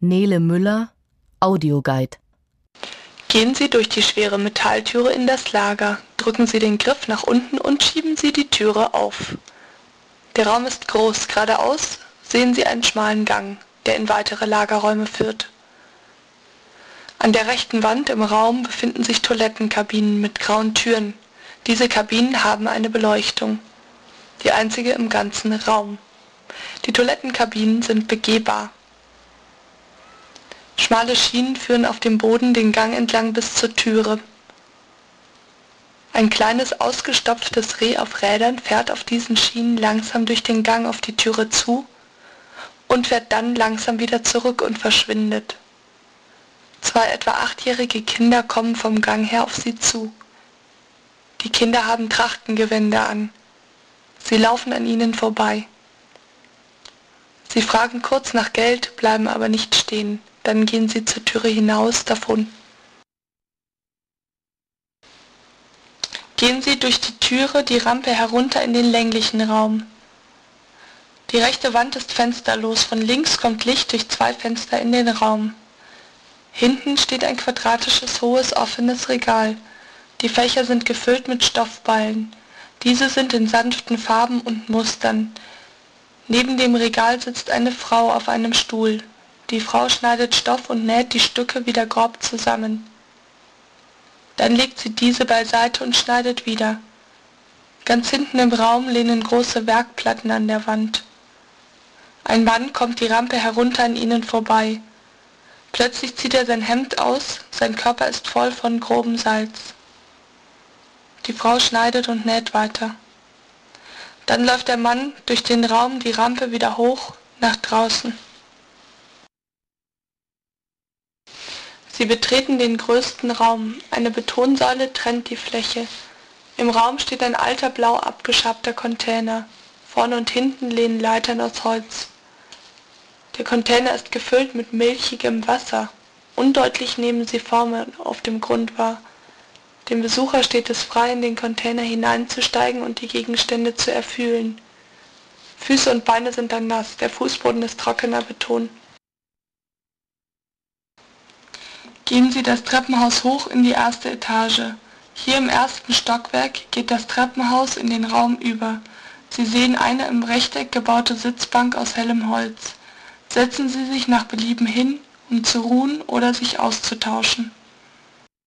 Nele Müller, Audioguide. Gehen Sie durch die schwere Metalltüre in das Lager, drücken Sie den Griff nach unten und schieben Sie die Türe auf. Der Raum ist groß, geradeaus sehen Sie einen schmalen Gang, der in weitere Lagerräume führt. An der rechten Wand im Raum befinden sich Toilettenkabinen mit grauen Türen. Diese Kabinen haben eine Beleuchtung, die einzige im ganzen Raum. Die Toilettenkabinen sind begehbar. Schmale Schienen führen auf dem Boden den Gang entlang bis zur Türe. Ein kleines ausgestopftes Reh auf Rädern fährt auf diesen Schienen langsam durch den Gang auf die Türe zu und fährt dann langsam wieder zurück und verschwindet. Zwei etwa achtjährige Kinder kommen vom Gang her auf sie zu. Die Kinder haben Trachtengewänder an. Sie laufen an ihnen vorbei. Sie fragen kurz nach Geld, bleiben aber nicht stehen. Dann gehen sie zur Türe hinaus davon. Gehen Sie durch die Türe die Rampe herunter in den länglichen Raum. Die rechte Wand ist fensterlos, von links kommt Licht durch zwei Fenster in den Raum. Hinten steht ein quadratisches, hohes, offenes Regal. Die Fächer sind gefüllt mit Stoffballen. Diese sind in sanften Farben und Mustern. Neben dem Regal sitzt eine Frau auf einem Stuhl. Die Frau schneidet Stoff und näht die Stücke wieder grob zusammen. Dann legt sie diese beiseite und schneidet wieder. Ganz hinten im Raum lehnen große Werkplatten an der Wand. Ein Mann kommt die Rampe herunter an ihnen vorbei. Plötzlich zieht er sein Hemd aus, sein Körper ist voll von grobem Salz. Die Frau schneidet und näht weiter. Dann läuft der Mann durch den Raum die Rampe wieder hoch nach draußen. Sie betreten den größten Raum. Eine Betonsäule trennt die Fläche. Im Raum steht ein alter blau abgeschabter Container. Vorne und hinten lehnen Leitern aus Holz. Der Container ist gefüllt mit milchigem Wasser. Undeutlich nehmen sie Formen auf dem Grund wahr. Dem Besucher steht es frei, in den Container hineinzusteigen und die Gegenstände zu erfühlen. Füße und Beine sind dann nass, der Fußboden ist trockener Beton. Gehen Sie das Treppenhaus hoch in die erste Etage. Hier im ersten Stockwerk geht das Treppenhaus in den Raum über. Sie sehen eine im Rechteck gebaute Sitzbank aus hellem Holz. Setzen Sie sich nach Belieben hin, um zu ruhen oder sich auszutauschen.